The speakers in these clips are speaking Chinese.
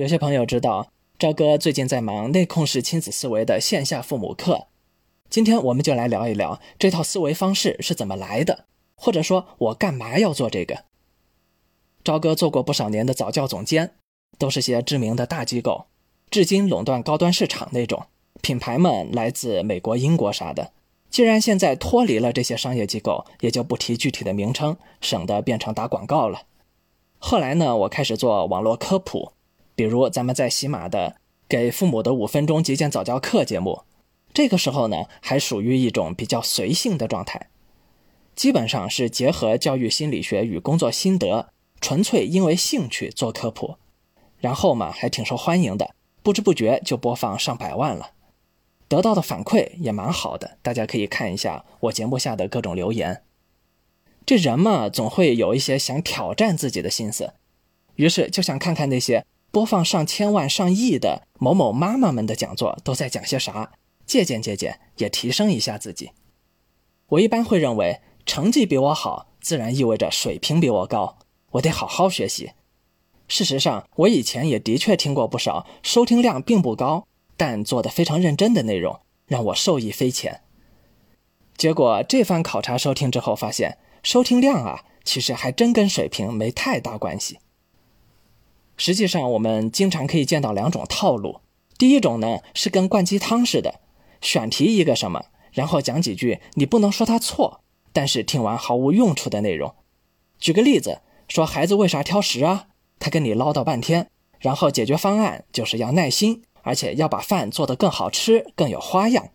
有些朋友知道，赵哥最近在忙内控式亲子思维的线下父母课。今天我们就来聊一聊这套思维方式是怎么来的，或者说我干嘛要做这个。赵哥做过不少年的早教总监，都是些知名的大机构，至今垄断高端市场那种，品牌们来自美国、英国啥的。既然现在脱离了这些商业机构，也就不提具体的名称，省得变成打广告了。后来呢，我开始做网络科普，比如咱们在喜马的给父母的五分钟极简早教课节目，这个时候呢，还属于一种比较随性的状态，基本上是结合教育心理学与工作心得，纯粹因为兴趣做科普，然后嘛，还挺受欢迎的，不知不觉就播放上百万了。得到的反馈也蛮好的，大家可以看一下我节目下的各种留言。这人嘛，总会有一些想挑战自己的心思，于是就想看看那些播放上千万、上亿的某某妈妈们的讲座都在讲些啥，借鉴借鉴，也提升一下自己。我一般会认为，成绩比我好，自然意味着水平比我高，我得好好学习。事实上，我以前也的确听过不少收听量并不高。但做的非常认真的内容让我受益匪浅。结果这番考察收听之后，发现收听量啊，其实还真跟水平没太大关系。实际上，我们经常可以见到两种套路。第一种呢，是跟灌鸡汤似的，选题一个什么，然后讲几句你不能说他错，但是听完毫无用处的内容。举个例子，说孩子为啥挑食啊？他跟你唠叨半天，然后解决方案就是要耐心。而且要把饭做得更好吃、更有花样，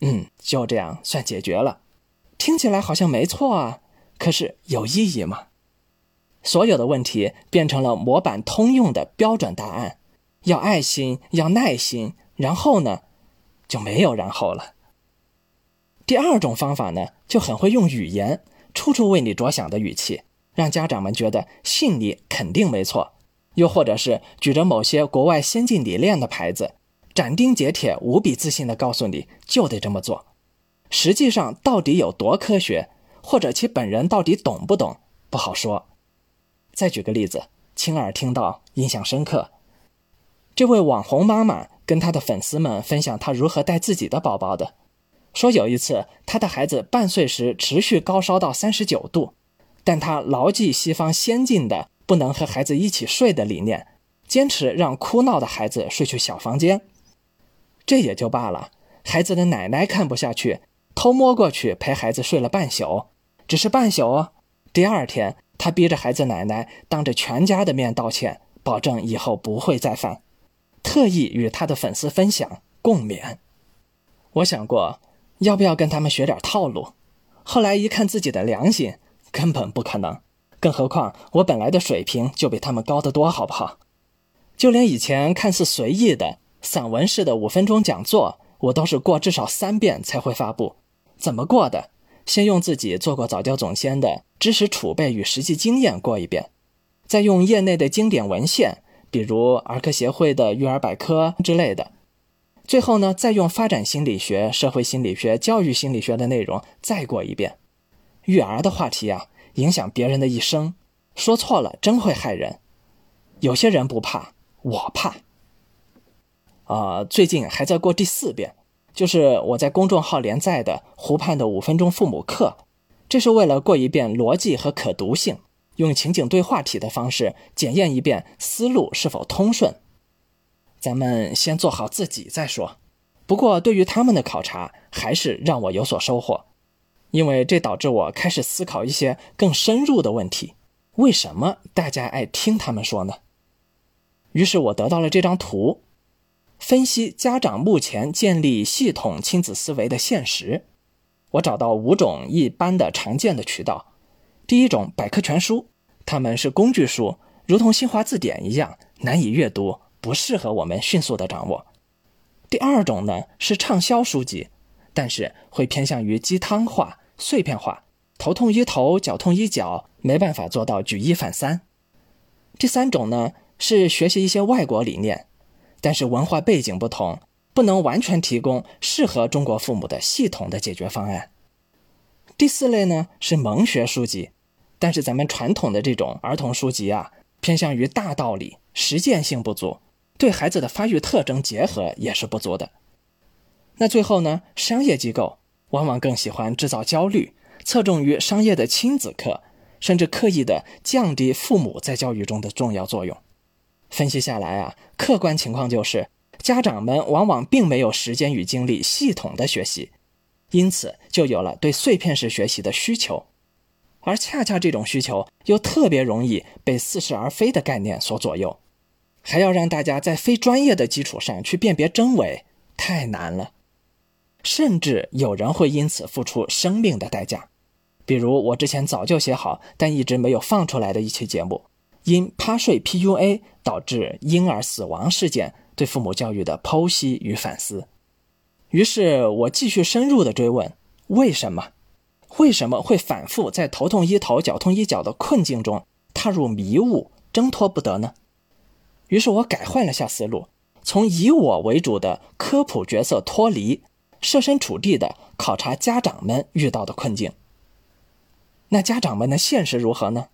嗯，就这样算解决了。听起来好像没错啊，可是有意义吗？所有的问题变成了模板通用的标准答案，要爱心，要耐心，然后呢，就没有然后了。第二种方法呢，就很会用语言，处处为你着想的语气，让家长们觉得信你肯定没错。又或者是举着某些国外先进理念的牌子，斩钉截铁、无比自信地告诉你就得这么做，实际上到底有多科学，或者其本人到底懂不懂，不好说。再举个例子，亲耳听到，印象深刻。这位网红妈妈跟她的粉丝们分享她如何带自己的宝宝的，说有一次她的孩子半岁时持续高烧到三十九度，但她牢记西方先进的。不能和孩子一起睡的理念，坚持让哭闹的孩子睡去小房间，这也就罢了。孩子的奶奶看不下去，偷摸过去陪孩子睡了半宿，只是半宿哦。第二天，他逼着孩子奶奶当着全家的面道歉，保证以后不会再犯，特意与他的粉丝分享共勉。我想过要不要跟他们学点套路，后来一看自己的良心，根本不可能。更何况我本来的水平就比他们高得多，好不好？就连以前看似随意的散文式的五分钟讲座，我都是过至少三遍才会发布。怎么过的？先用自己做过早教总监的知识储备与实际经验过一遍，再用业内的经典文献，比如儿科协会的育儿百科之类的，最后呢，再用发展心理学、社会心理学、教育心理学的内容再过一遍。育儿的话题啊。影响别人的一生，说错了真会害人。有些人不怕，我怕。啊，最近还在过第四遍，就是我在公众号连载的湖畔的五分钟父母课，这是为了过一遍逻辑和可读性，用情景对话题的方式检验一遍思路是否通顺。咱们先做好自己再说。不过对于他们的考察，还是让我有所收获。因为这导致我开始思考一些更深入的问题：为什么大家爱听他们说呢？于是我得到了这张图，分析家长目前建立系统亲子思维的现实。我找到五种一般的常见的渠道：第一种，百科全书，它们是工具书，如同新华字典一样难以阅读，不适合我们迅速的掌握；第二种呢是畅销书籍，但是会偏向于鸡汤化。碎片化，头痛医头，脚痛医脚，没办法做到举一反三。第三种呢，是学习一些外国理念，但是文化背景不同，不能完全提供适合中国父母的系统的解决方案。第四类呢，是蒙学书籍，但是咱们传统的这种儿童书籍啊，偏向于大道理，实践性不足，对孩子的发育特征结合也是不足的。那最后呢，商业机构往往更喜欢制造焦虑，侧重于商业的亲子课，甚至刻意的降低父母在教育中的重要作用。分析下来啊，客观情况就是，家长们往往并没有时间与精力系统的学习，因此就有了对碎片式学习的需求。而恰恰这种需求又特别容易被似是而非的概念所左右，还要让大家在非专业的基础上去辨别真伪，太难了。甚至有人会因此付出生命的代价，比如我之前早就写好但一直没有放出来的一期节目，因趴睡 PUA 导致婴儿死亡事件对父母教育的剖析与反思。于是我继续深入的追问：为什么？为什么会反复在头痛医头、脚痛医脚的困境中踏入迷雾，挣脱不得呢？于是我改换了下思路，从以我为主的科普角色脱离，设身处地的考察家长们遇到的困境。那家长们的现实如何呢？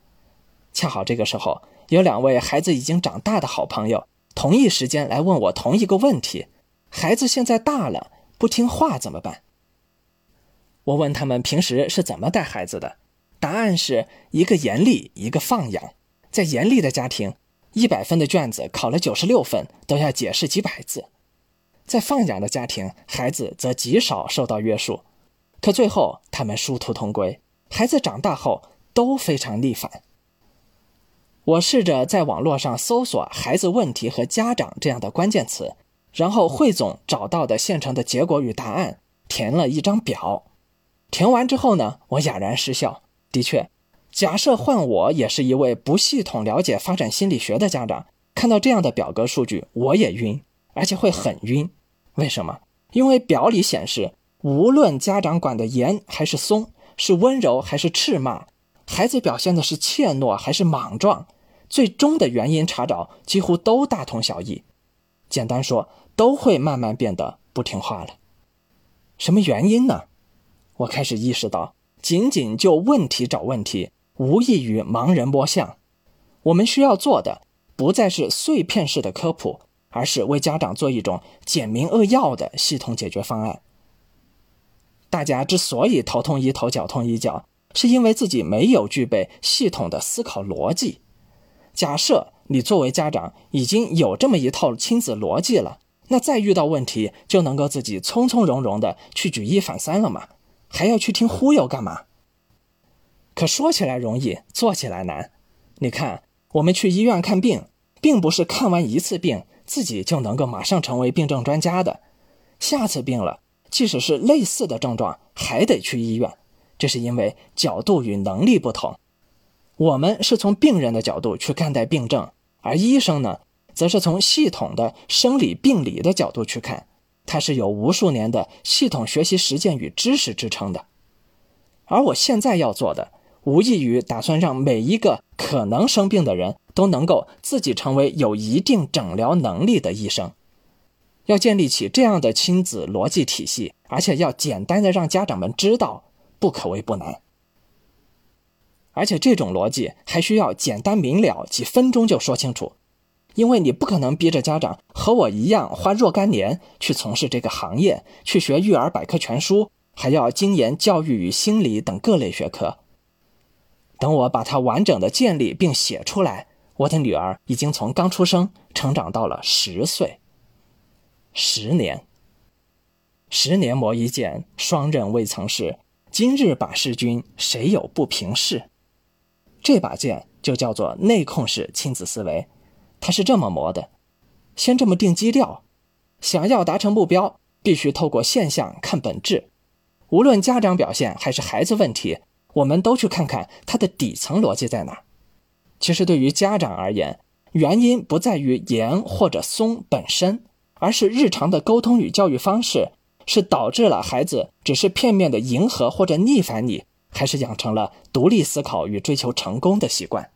恰好这个时候，有两位孩子已经长大的好朋友，同一时间来问我同一个问题：孩子现在大了，不听话怎么办？我问他们平时是怎么带孩子的，答案是一个严厉，一个放养。在严厉的家庭，一百分的卷子考了九十六分都要解释几百字；在放养的家庭，孩子则极少受到约束，可最后他们殊途同归。孩子长大后都非常逆反。我试着在网络上搜索“孩子问题”和“家长”这样的关键词，然后汇总找到的现成的结果与答案，填了一张表。填完之后呢，我哑然失笑。的确，假设换我也是一位不系统了解发展心理学的家长，看到这样的表格数据，我也晕，而且会很晕。为什么？因为表里显示，无论家长管的严还是松，是温柔还是斥骂，孩子表现的是怯懦还是莽撞，最终的原因查找几乎都大同小异。简单说，都会慢慢变得不听话了。什么原因呢？我开始意识到，仅仅就问题找问题，无异于盲人摸象。我们需要做的，不再是碎片式的科普，而是为家长做一种简明扼要的系统解决方案。大家之所以头痛医头、脚痛医脚，是因为自己没有具备系统的思考逻辑。假设你作为家长已经有这么一套亲子逻辑了，那再遇到问题就能够自己从从容容的去举一反三了吗？还要去听忽悠干嘛？可说起来容易，做起来难。你看，我们去医院看病，并不是看完一次病自己就能够马上成为病症专家的。下次病了，即使是类似的症状，还得去医院。这是因为角度与能力不同。我们是从病人的角度去看待病症，而医生呢，则是从系统的生理病理的角度去看。它是有无数年的系统学习实践与知识支撑的，而我现在要做的，无异于打算让每一个可能生病的人都能够自己成为有一定诊疗能力的医生。要建立起这样的亲子逻辑体系，而且要简单的让家长们知道，不可谓不难。而且这种逻辑还需要简单明了，几分钟就说清楚。因为你不可能逼着家长和我一样花若干年去从事这个行业，去学育儿百科全书，还要精研教育与心理等各类学科。等我把它完整的建立并写出来，我的女儿已经从刚出生成长到了十岁。十年，十年磨一剑，双刃未曾试。今日把事君，谁有不平事？这把剑就叫做内控式亲子思维。它是这么磨的，先这么定基调，想要达成目标，必须透过现象看本质。无论家长表现还是孩子问题，我们都去看看它的底层逻辑在哪。其实对于家长而言，原因不在于严或者松本身，而是日常的沟通与教育方式，是导致了孩子只是片面的迎合或者逆反你，还是养成了独立思考与追求成功的习惯。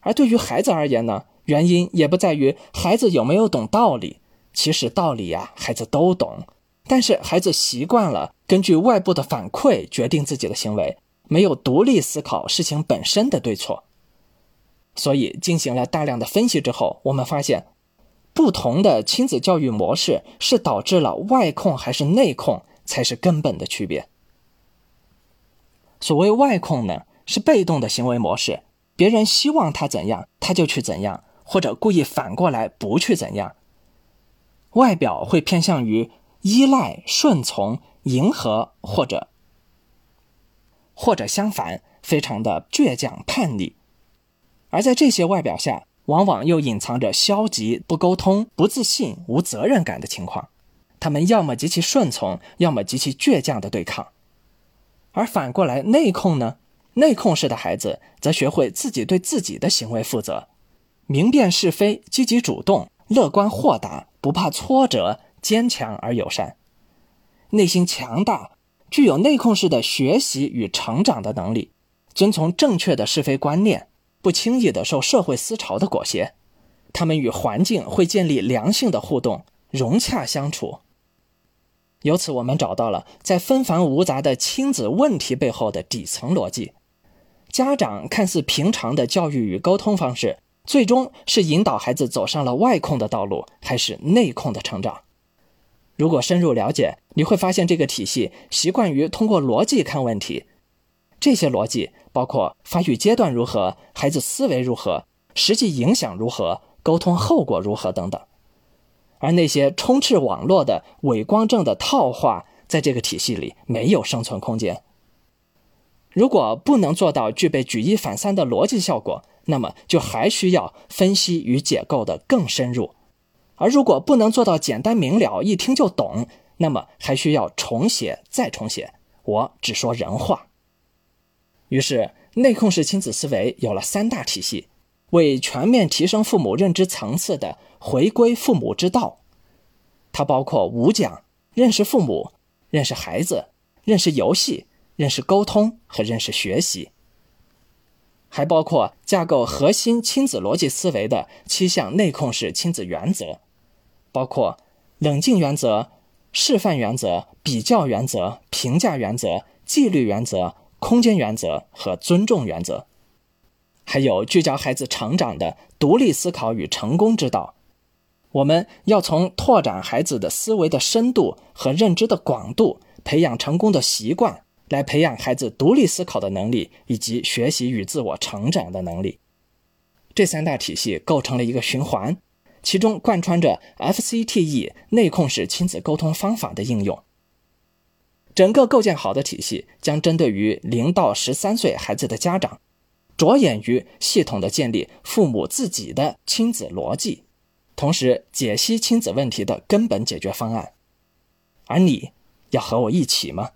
而对于孩子而言呢？原因也不在于孩子有没有懂道理，其实道理呀，孩子都懂，但是孩子习惯了根据外部的反馈决定自己的行为，没有独立思考事情本身的对错。所以进行了大量的分析之后，我们发现，不同的亲子教育模式是导致了外控还是内控，才是根本的区别。所谓外控呢，是被动的行为模式，别人希望他怎样，他就去怎样，或者故意反过来不去怎样。外表会偏向于依赖、顺从、迎合，或者或者相反，非常的倔强、叛逆。而在这些外表下，往往又隐藏着消极、不沟通、不自信、无责任感的情况。他们要么极其顺从，要么极其倔强的对抗。而反过来，内控呢？内控式的孩子则学会自己对自己的行为负责，明辨是非，积极主动，乐观豁达，不怕挫折，坚强而友善，内心强大，具有内控式的学习与成长的能力，遵从正确的是非观念。不轻易的受社会思潮的裹挟，他们与环境会建立良性的互动，融洽相处。由此，我们找到了在纷繁芜杂的亲子问题背后的底层逻辑。家长看似平常的教育与沟通方式，最终是引导孩子走上了外控的道路，还是内控的成长？如果深入了解，你会发现这个体系习惯于通过逻辑看问题。这些逻辑包括发育阶段如何、孩子思维如何、实际影响如何、沟通后果如何等等，而那些充斥网络的伪光正的套话，在这个体系里没有生存空间。如果不能做到具备举一反三的逻辑效果，那么就还需要分析与解构的更深入；而如果不能做到简单明了、一听就懂，那么还需要重写再重写。我只说人话。于是，内控式亲子思维有了三大体系，为全面提升父母认知层次的回归父母之道。它包括五讲：认识父母、认识孩子、认识游戏、认识沟通和认识学习。还包括架构核心亲子逻辑思维的七项内控式亲子原则，包括冷静原则、示范原则、比较原则、评价原则、纪律原则。空间原则和尊重原则，还有聚焦孩子成长的独立思考与成功之道。我们要从拓展孩子的思维的深度和认知的广度，培养成功的习惯，来培养孩子独立思考的能力以及学习与自我成长的能力。这三大体系构成了一个循环，其中贯穿着 FCTE 内控式亲子沟通方法的应用。整个构建好的体系将针对于零到十三岁孩子的家长，着眼于系统的建立父母自己的亲子逻辑，同时解析亲子问题的根本解决方案。而你要和我一起吗？